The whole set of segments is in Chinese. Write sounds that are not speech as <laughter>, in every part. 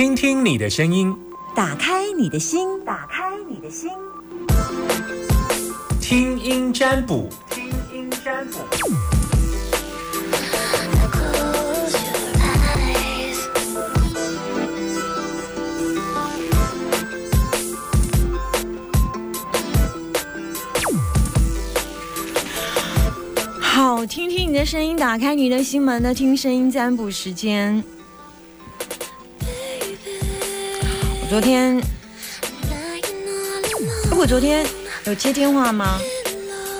听听你的声音，打开你的心，打开你的心，听音占卜，听音占卜。好，听听你的声音，打开你的心门的听声音占卜时间。昨天，我昨天有接电话吗？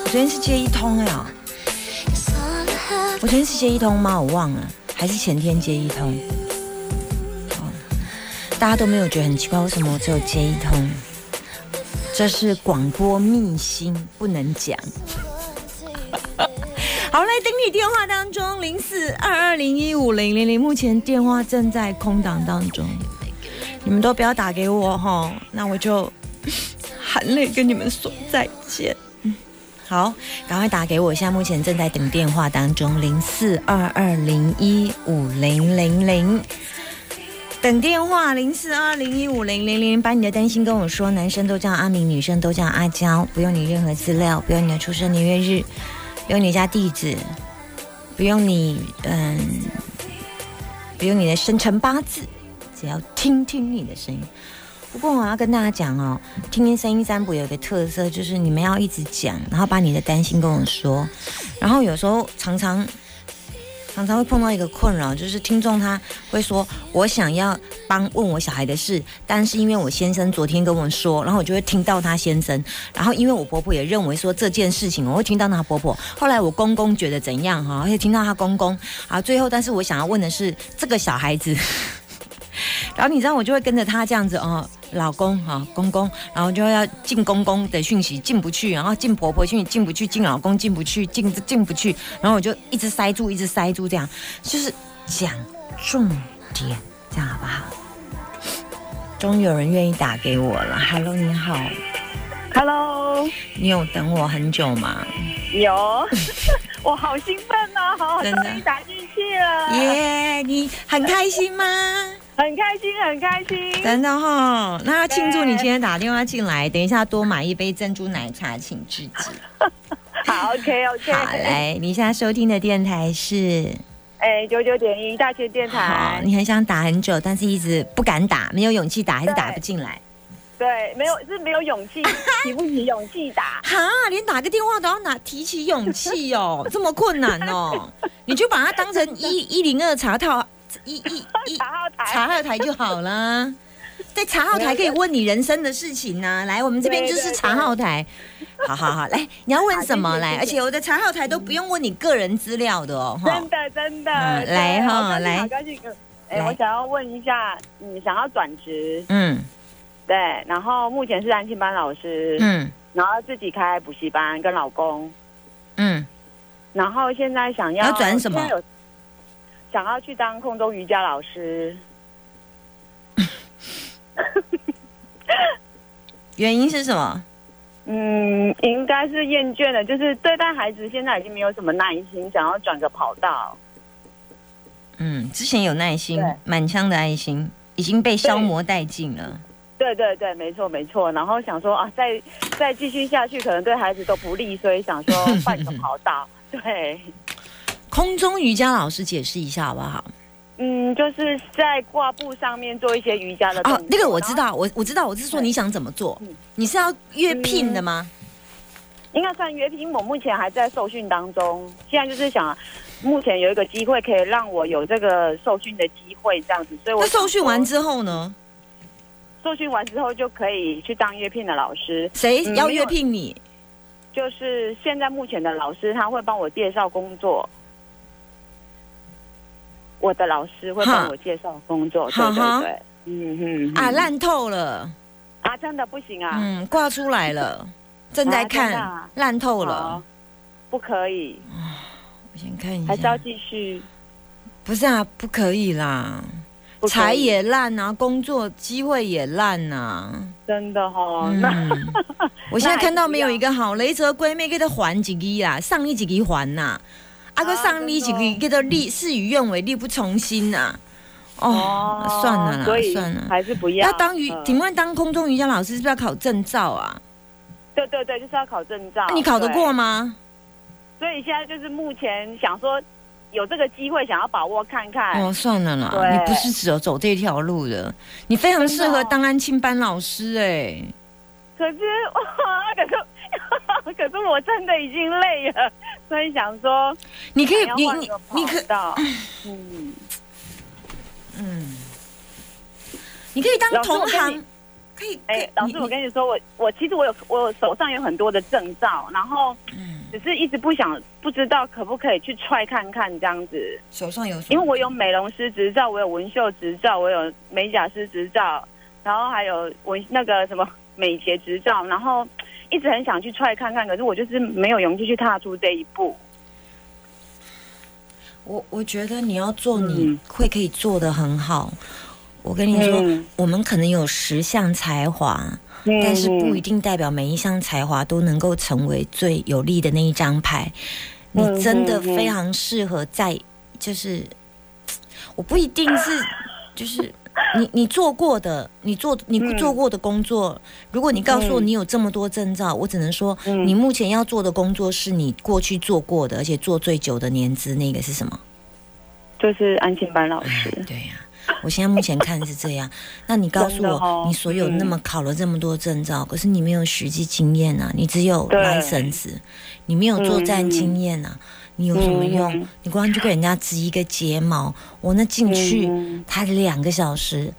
昨天是接一通哎呀，我昨天是接一通吗？我忘了，还是前天接一通？哦，大家都没有觉得很奇怪，为什么我只有接一通？这是广播秘辛，不能讲。<laughs> 好，来等你电话当中，零四二二零一五零零零，目前电话正在空档当中，你们都不要打给我哈，那我就含泪跟你们说再见。好，赶快打给我，现在目前正在等电话当中，零四二二零一五零零零，等电话零四二零一五零零零，把你的担心跟我说，男生都叫阿明，女生都叫阿娇，不用你任何资料，不用你的出生年月日。不用你家地址，不用你嗯，不用你的生辰八字，只要听听你的声音。不过我要跟大家讲哦，听听声音占卜有一个特色，就是你们要一直讲，然后把你的担心跟我说，然后有时候常常。常常会碰到一个困扰，就是听众他会说：“我想要帮问我小孩的事，但是因为我先生昨天跟我说，然后我就会听到他先生，然后因为我婆婆也认为说这件事情，我会听到他婆婆。后来我公公觉得怎样哈，会听到他公公啊。最后，但是我想要问的是这个小孩子，然后你知道我就会跟着他这样子哦。”老公哈，公公，然后就要进公公的讯息进不去，然后进婆婆讯息进不去，进老公进不去，进进不去，然后我就一直塞住，一直塞住，这样就是讲重点，这样好不好？终于有人愿意打给我了，Hello，你好，Hello，你有等我很久吗？有，<laughs> 我好兴奋哦，好，终于打进去了，耶，你很开心吗？很开心，很开心，真的哈。那要庆祝你今天打电话进来，等一下多买一杯珍珠奶茶，请自己。<laughs> 好，OK，OK。好嘞，你现在收听的电台是，哎，九九点一大千电台。好，你很想打很久，但是一直不敢打，没有勇气打，还是打不进来。对，没有是没有勇气，<laughs> 提不起勇气打。哈，连打个电话都要拿提起勇气哦，这么困难哦？<laughs> 你就把它当成一一零二茶套。一一一 <laughs> 茶号台，茶号台就好了。<laughs> 在茶号台可以问你人生的事情呢。来，我们这边就是茶号台。好好好，来，你要问什么来？而且我的茶号台都不用问你个人资料的哦。真的真的，来哈，来。好高兴。哎，我想要问一下，你想要转职？嗯，对。然后目前是安庆班老师。嗯。然后自己开补习班，跟老公。嗯。然后现在想要要转什么？想要去当空中瑜伽老师，<laughs> 原因是什么？嗯，应该是厌倦了，就是对待孩子现在已经没有什么耐心，想要转个跑道。嗯，之前有耐心，满腔的爱心已经被消磨殆尽了。对对对，没错没错。然后想说啊，再再继续下去，可能对孩子都不利，所以想说换个 <laughs> 跑道。对。空中瑜伽老师解释一下好不好？嗯，就是在挂布上面做一些瑜伽的哦，那个我知道，我我知道，我是说你想怎么做？你是要约聘的吗？应该算约聘，我目前还在受训当中。现在就是想，目前有一个机会可以让我有这个受训的机会，这样子。所以我受训完之后呢？受训完之后就可以去当约聘的老师。谁要约聘你？就是现在目前的老师，他会帮我介绍工作。我的老师会帮我介绍工作，对对对，嗯哼啊，烂透了。啊，真的不行啊，嗯，挂出来了，<laughs> 正在看，烂透了，不可以，我先看一下，还是要继续，不是啊，不可以啦，财也烂啊，工作机会也烂啊，真的哈，我现在 <laughs> 看到没有一个好雷泽闺蜜给他还几个啊，上一几个还呐。阿哥上你几个叫做力事与愿违，力不从心呐！哦，算了啦，算了，还是不要。要当瑜，请问当空中瑜伽老师是不是要考证照啊？对对对，就是要考证照。你考得过吗？所以现在就是目前想说有这个机会，想要把握看看。哦，算了啦，你不是只有走这条路的，你非常适合当安庆班老师哎。可是，可是，可是我真的已经累了，所以想说，你可以，你你你可到，嗯嗯，你可以当同行。可以，哎，老师，我跟你说，我我其实我有我手上有很多的证照，然后，嗯，只是一直不想不知道可不可以去踹看看这样子。手上有，因为我有美容师执照，我有纹绣执照，我有美甲师执照，然后还有纹那个什么美睫执照，然后一直很想去踹看看，可是我就是没有勇气去踏出这一步。我我觉得你要做，你会可以做的很好。我跟你说，我们可能有十项才华，但是不一定代表每一项才华都能够成为最有利的那一张牌。你真的非常适合在，就是我不一定是，就是 <laughs> 你你做过的，你做你做过的工作。如果你告诉我你有这么多证照，我只能说，你目前要做的工作是你过去做过的，而且做最久的年资，那个是什么？就是安庆班老师。对呀。我现在目前看是这样，那你告诉我，你所有那么考了这么多证照，可是你没有实际经验啊，你只有 license，你没有作战经验啊，你有什么用？你光去给人家植一个睫毛，我那进去，他两个小时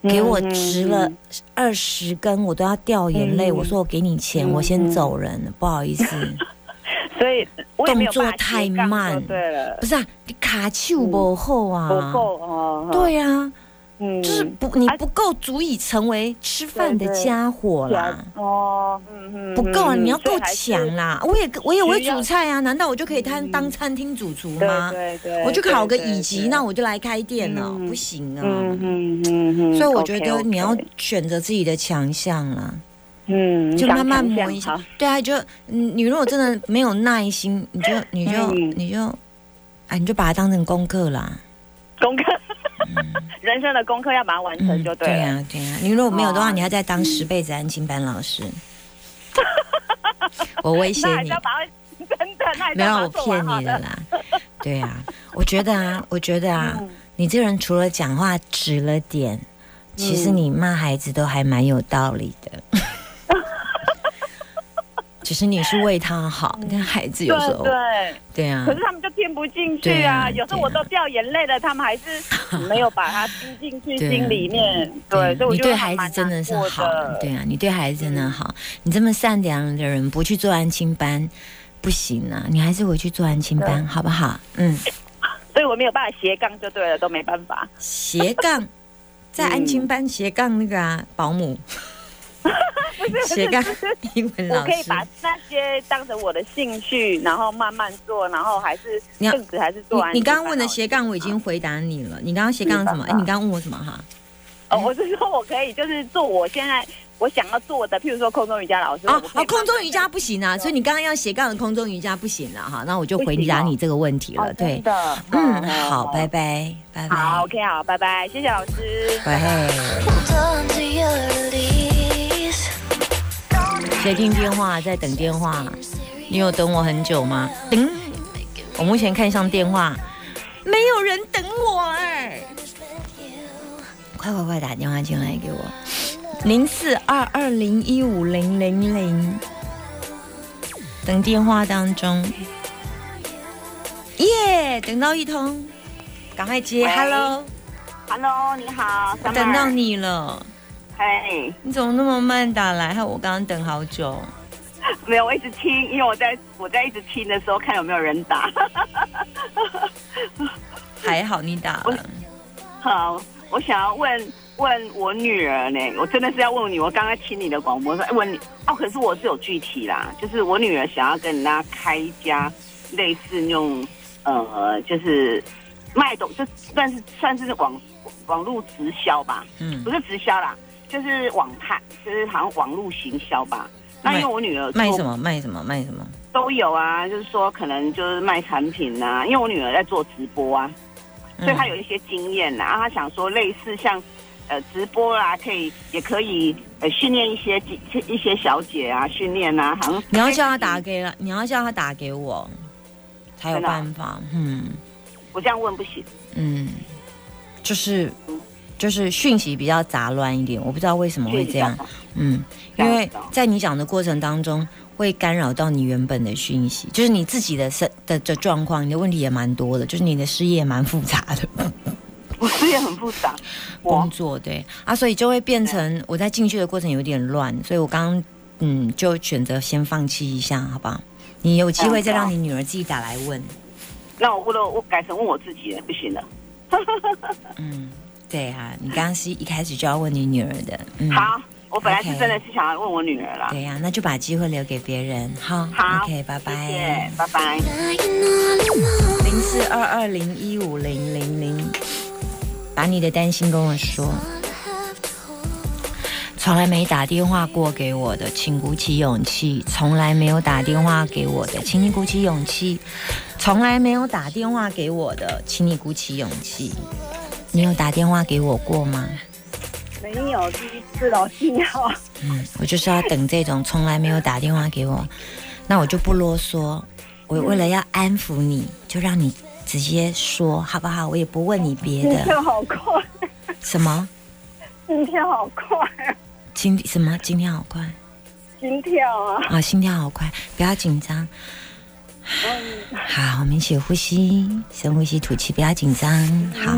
给我植了二十根，我都要掉眼泪。我说我给你钱，我先走人，不好意思。<laughs> 所以动作太慢，对了，不是啊，你卡丘不厚啊，不够哦，对呀，嗯，就是不，你不够足以成为吃饭的家伙啦，哦，嗯嗯，不够啊，你要够强啦，我也我也会煮菜啊，难道我就可以当当餐厅主厨吗？对对，我就考个乙级，那我就来开店了，不行啊，嗯嗯嗯所以我觉得你要选择自己的强项啦。嗯，就慢慢磨一下。对啊，就你如果真的没有耐心，你就你就你就，哎，你就把它当成功课啦。功课，人生的功课要把它完成就对了。对呀，对呀。你如果没有的话，你要再当十辈子安亲班老师。<laughs> 我威胁你。真的，没有我骗你的啦。对呀，我觉得啊，<laughs> 我觉得啊，你这人除了讲话直了点，其实你骂孩子都还蛮有道理的。其实你是为他好，你看孩子有时候。对对。啊，可是他们就听不进去啊。有时候我都掉眼泪了，他们还是 <laughs> 没有把它听进去心里面。对，所以你对孩子真的是好，对啊，你对孩子真的好。你这么善良的人，不去做安亲班不行啊，你还是回去做安亲班好不好？嗯，<laughs> 所以我没有办法斜杠就对了，都没办法。斜杠？<laughs> 在安亲班斜杠那个啊，保姆。斜杠英文老师，我可以把那些当成我的兴趣，然后慢慢做，然后还是正职还是做完。你刚刚问的斜杠我已经回答你了。你刚刚斜杠什么？哎，你刚刚问我什么哈？哦，我是说我可以就是做我现在我想要做的，譬如说空中瑜伽老师。哦哦，空中瑜伽不行啊，所以你刚刚要斜杠的空中瑜伽不行了哈。那我就回答你这个问题了。对的，嗯，好，拜拜，拜拜。好，OK，好，拜拜，谢谢老师。拜。在听电话，在等电话。你有等我很久吗？等。我目前看上电话，没有人等我哎。快快快，打电话进来给我。零四二二零一五零零零。等电话当中。耶，等到一通，赶快接。Hello，Hello，你好。等到你了。嘿，你怎么那么慢打来？害我刚刚等好久。没有，我一直听，因为我在我在一直听的时候，看有没有人打。<laughs> 还好你打了。<laughs> 好，我想要问问我女儿呢，我真的是要问你。我刚刚听你的广播说问你哦，可是我是有具体啦，就是我女儿想要跟人家开一家类似那种呃，就是卖东，就算是算是网网络直销吧，嗯，不是直销啦。就是网派，就是好像网络行销吧。那因为我女儿卖什么卖什么卖什么都有啊，就是说可能就是卖产品啊。因为我女儿在做直播啊，所以她有一些经验呐，然后她想说类似像呃直播啦，可以也可以呃训练一些一些小姐啊，训练啊，好像你要叫她打给了，你要叫她打给我才有办法。嗯，我这样问不行。嗯，就是就是讯息比较杂乱一点，我不知道为什么会这样。<laughs> 嗯，因为在你讲的过程当中。会干扰到你原本的讯息，就是你自己的身的的状况，你的问题也蛮多的，就是你的事业蛮复杂的。我事业很复杂，工作对啊，所以就会变成我在进去的过程有点乱，所以我刚刚嗯就选择先放弃一下，好不好？你有机会再让你女儿自己打来问。那我问了，我改成问我自己不行了。嗯，对啊，你刚刚是一开始就要问你女儿的。嗯，好。我本来是真的是想要问我女儿了。对呀，那就把机会留给别人。好，好，OK，拜拜，谢谢，拜拜。零四二二零一五零零零，把你的担心跟我说。从来没打电话过给我的，请鼓起勇气；从来没有打电话给我的，请你鼓起勇气；从来没有打电话给我的，请你鼓起勇气。你有打电话给我过吗？没有第一次老信号。嗯，我就是要等这种从来没有打电话给我，那我就不啰嗦。我为了要安抚你，就让你直接说好不好？我也不问你别的。心跳好快。什么？心跳好快。今什么？今天好快。心跳啊！啊，心跳好快，不要紧张。好，我们一起呼吸，深呼吸，吐气，不要紧张。好，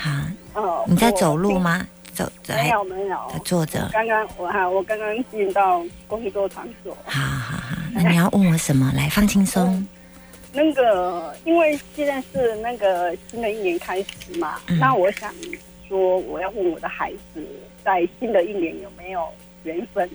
好。哦，你在走路吗？走没有没有，他坐着。刚刚我哈，我刚刚进到工作场所。好好好，那你要问我什么？来，放轻松。那个，因为现在是那个新的一年开始嘛，那我想说，我要问我的孩子，在新的一年有没有缘分？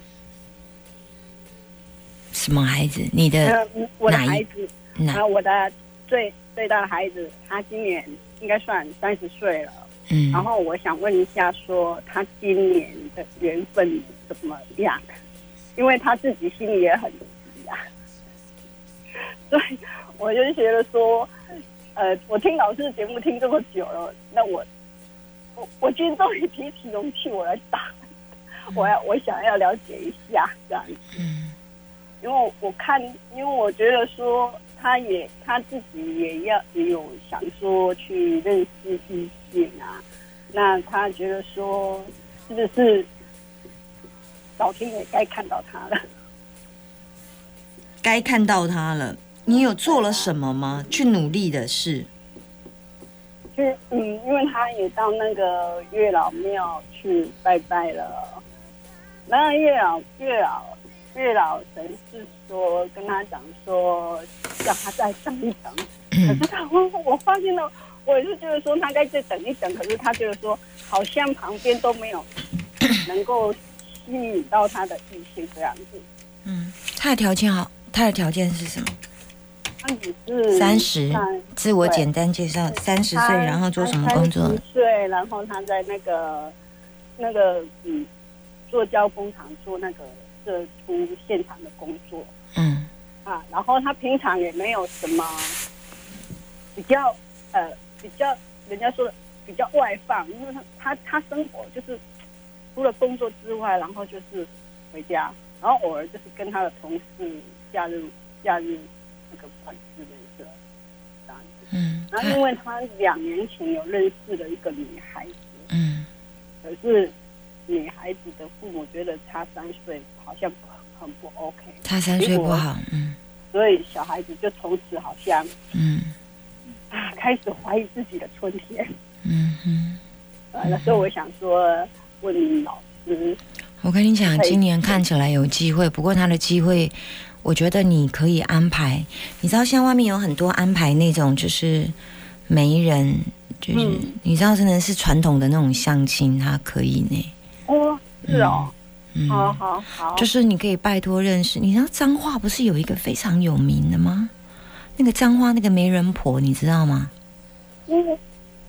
什么孩子？你的我的孩子？那我的最最大的孩子，他今年应该算三十岁了。嗯，然后我想问一下，说他今年的缘分怎么样？因为他自己心里也很急啊，<laughs> 所以我就觉得说，呃，我听老师的节目听这么久了，那我我我今天终于提起勇气，我来打，我要我想要了解一下这样子，嗯，因为我看，因为我觉得说。他也他自己也要也有想说去认识异性啊，那他觉得说是不是老天也该看到他了？该看到他了。你有做了什么吗？去努力的事？就嗯，因为他也到那个月老庙去拜拜了。那月老月老。月老神是说跟他讲说，叫他再等一等。可是他我我发现了，我是觉得说他该再等一等。可是他就是说，好像旁边都没有能够吸引到他的异性这样子。嗯，他的条件好，他的条件是什么？他只是三十，自我简单介绍，三十岁，然后做什么工作？岁，然后他在那个那个嗯，做胶工厂做那个。这出现场的工作，嗯，啊，然后他平常也没有什么比较，呃，比较人家说的比较外放，因为他他他生活就是除了工作之外，然后就是回家，然后偶尔就是跟他的同事假日假日那个管之类的这样子，嗯，然后因为他两年前有认识了一个女孩子，嗯，可是。女孩子的父母觉得差三岁好像很不 OK，差三岁不好，嗯，所以小孩子就从此好像，嗯，啊，<laughs> 开始怀疑自己的春天，嗯哼，呃，那时候我想说问老师，我跟你讲，今年看起来有机会，不过他的机会，我觉得你可以安排，你知道现在外面有很多安排那种就是媒人，就是你知道真的是传统的那种相亲，他可以呢。哦，是哦，好好好，就是你可以拜托认识。你知道脏话不是有一个非常有名的吗？那个脏话那个媒人婆，你知道吗？我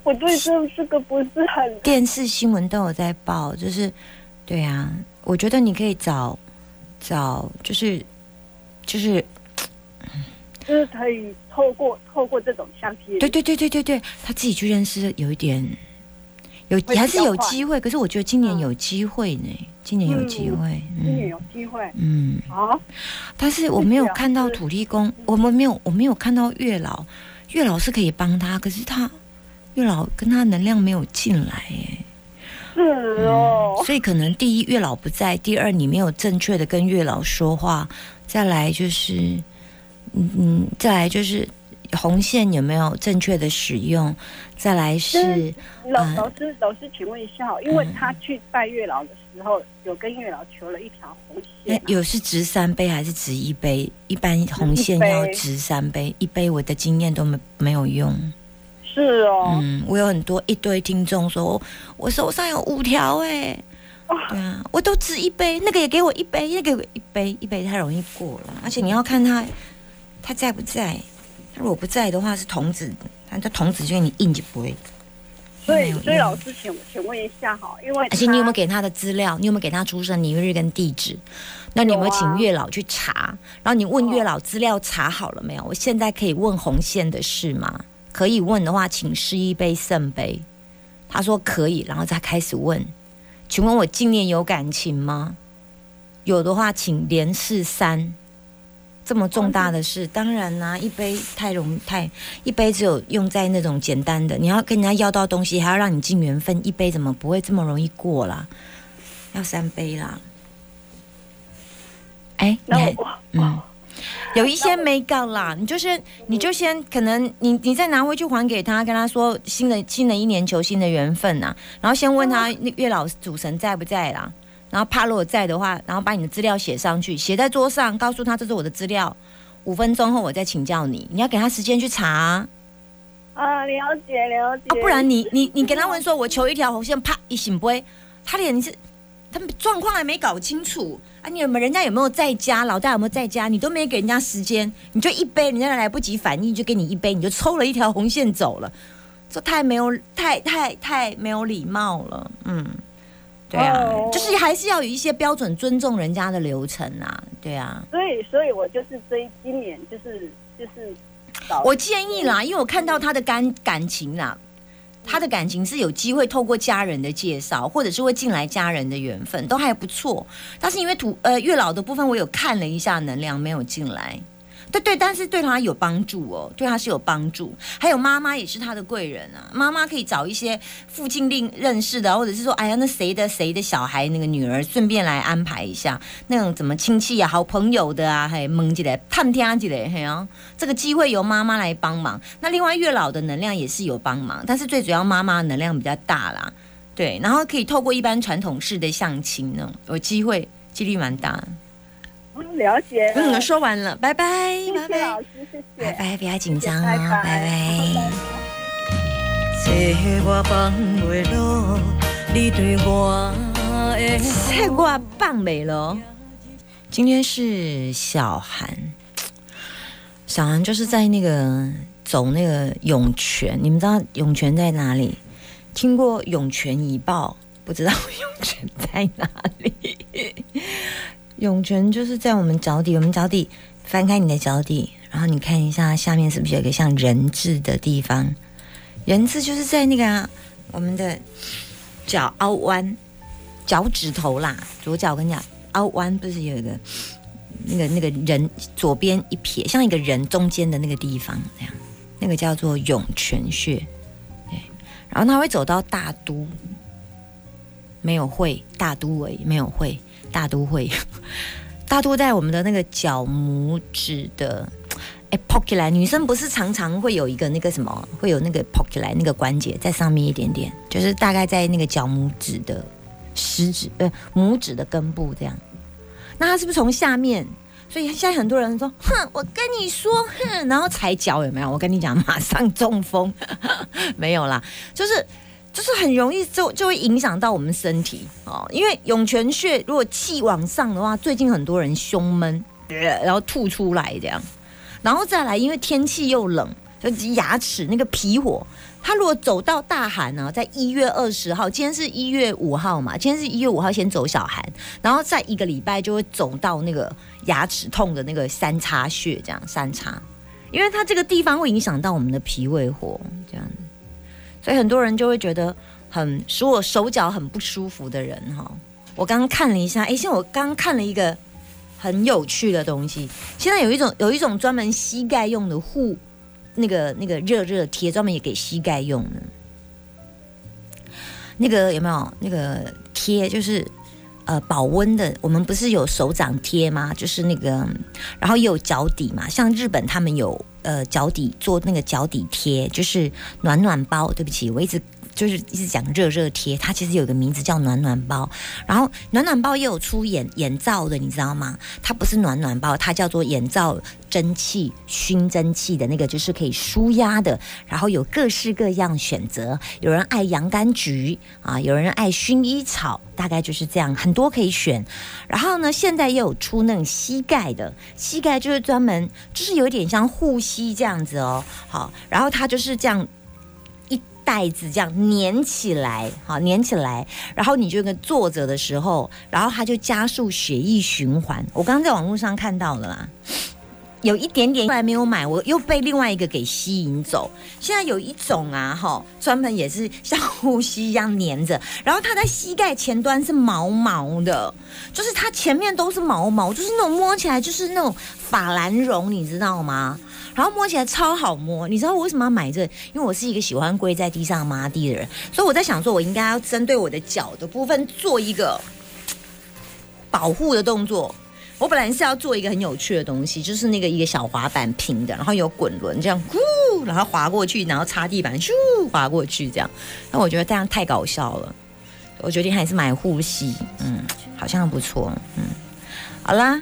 我对这这个不是很电视新闻都有在报，就是对啊，我觉得你可以找找，就是就是就是可以透过透过这种相亲，对对对对对对，他自己去认识有一点，有还是有机会。可是我觉得今年有机会呢，今年有机会，今年有机会，嗯，好。但是我没有看到土地公，我们没有，我没有看到月老，月老是可以帮他，可是他月老跟他能量没有进来，哎。是哦，所以可能第一月老不在，第二你没有正确的跟月老说话，再来就是，嗯嗯，再来就是红线有没有正确的使用，再来是老老师老师，请问一下，因为他去拜月老的时候，有跟月老求了一条红线，有是值三杯还是值一杯？一般红线要值三杯，一杯我的经验都没没有用。是哦，嗯，我有很多一堆听众说，我手上有五条哎，对啊，我都值一杯，那个也给我一杯，那个一杯一杯太容易过了，而且你要看他他在不在，他如果不在的话是童子，他这童子就给你印就不会。所以，所以老师，请请问一下哈，因为而且你有没有给他的资料？你有没有给他出生年月日跟地址？那你有没有请月老去查？然后你问月老资料查好了没有？我现在可以问红线的事吗？可以问的话，请试一杯圣杯。他说可以，然后再开始问。请问我今年有感情吗？有的话，请连试三。这么重大的事，当然啦，一杯太容太一杯只有用在那种简单的。你要跟人家要到东西，还要让你尽缘分，一杯怎么不会这么容易过啦？要三杯啦。哎，你还嗯。有一些没搞啦，你就先，你就先，可能你你再拿回去还给他，跟他说新的新的一年求新的缘分呐，然后先问他那月老主神在不在啦，然后怕如果在的话，然后把你的资料写上去，写在桌上，告诉他这是我的资料，五分钟后我再请教你，你要给他时间去查。啊，了解了解。啊，不然你你你跟 <laughs> 他问说，我求一条红线，啪一醒不会，他连你是。他们状况还没搞清楚啊！你有没有人家有没有在家？老大有没有在家？你都没给人家时间，你就一杯，人家来不及反应，就给你一杯，你就抽了一条红线走了，这太没有，太太太没有礼貌了。嗯，对啊，就是还是要有一些标准，尊重人家的流程啊。对啊，所以，所以我就是这今年就是就是，我建议啦，因为我看到他的感感情啦。他的感情是有机会透过家人的介绍，或者是会进来家人的缘分，都还不错。但是因为土呃月老的部分，我有看了一下能量，没有进来。对，但是对他有帮助哦，对他是有帮助。还有妈妈也是他的贵人啊，妈妈可以找一些附近另认识的，或者是说，哎呀，那谁的谁的小孩那个女儿，顺便来安排一下那种怎么亲戚啊、好朋友的啊，还蒙起来探听起来，嘿啊，这个机会由妈妈来帮忙。那另外月老的能量也是有帮忙，但是最主要妈妈能量比较大啦，对，然后可以透过一般传统式的相亲呢，有机会几率蛮大。了解。嗯，说完了，拜拜，拜拜，老师，谢谢，拜拜，不要紧张哦，拜拜。菜瓜棒美了。今天是小韩，小韩就是在那个走那个涌泉，你们知道涌泉在哪里？听过涌泉一报，不知道涌泉在哪里？涌泉就是在我们脚底，我们脚底翻开你的脚底，然后你看一下下面是不是有一个像人字的地方？人字就是在那个啊我们的脚凹弯，脚趾头啦，左脚跟脚凹弯，不是有一个那个那个人左边一撇，像一个人中间的那个地方那样，那个叫做涌泉穴。对，然后他会走到大都，没有会大都尾没有会。大都会，<laughs> 大都在我们的那个脚拇指的，哎，pocket 来，女生不是常常会有一个那个什么，会有那个 pocket 来那个关节在上面一点点，就是大概在那个脚拇指的食指，呃，拇指的根部这样。那它是不是从下面？所以现在很多人说，哼，我跟你说，哼，然后踩脚有没有？我跟你讲，马上中风，<laughs> 没有啦，就是。就是很容易就就会影响到我们身体哦，因为涌泉穴如果气往上的话，最近很多人胸闷，然后吐出来这样，然后再来，因为天气又冷，就牙齿那个皮火，它如果走到大寒呢，在一月二十号，今天是一月五号嘛，今天是一月五号先走小寒，然后再一个礼拜就会走到那个牙齿痛的那个三叉穴，这样三叉，因为它这个地方会影响到我们的脾胃火，这样，所以很多人就会觉得很使我手脚很不舒服的人哈。我刚刚看了一下，哎，像我刚刚看了一个很有趣的东西，现在有一种有一种专门膝盖用的护那个那个热热贴，专门也给膝盖用的。那个有没有那个贴？就是呃保温的。我们不是有手掌贴吗？就是那个，然后也有脚底嘛。像日本他们有呃脚底做那个脚底贴，就是暖暖包。对不起，我一直。就是一直讲热热贴，它其实有个名字叫暖暖包，然后暖暖包也有出眼眼罩的，你知道吗？它不是暖暖包，它叫做眼罩蒸汽熏蒸汽的那个，就是可以舒压的，然后有各式各样选择，有人爱洋甘菊啊，有人爱薰衣草，大概就是这样，很多可以选。然后呢，现在也有出那种膝盖的，膝盖就是专门就是有点像护膝这样子哦，好，然后它就是这样。袋子这样粘起来，好粘起来，然后你就跟坐着的时候，然后它就加速血液循环。我刚刚在网络上看到了啦，有一点点，后来没有买，我又被另外一个给吸引走。现在有一种啊，哈，专门也是像呼吸一样粘着，然后它在膝盖前端是毛毛的，就是它前面都是毛毛，就是那种摸起来就是那种法兰绒，你知道吗？然后摸起来超好摸，你知道我为什么要买这？因为我是一个喜欢跪在地上抹地的人，所以我在想说，我应该要针对我的脚的部分做一个保护的动作。我本来是要做一个很有趣的东西，就是那个一个小滑板平的，然后有滚轮这样，呼，然后滑过去，然后擦地板，咻，滑过去这样。那我觉得这样太搞笑了，我决定还是买护膝，嗯，好像不错，嗯，好啦。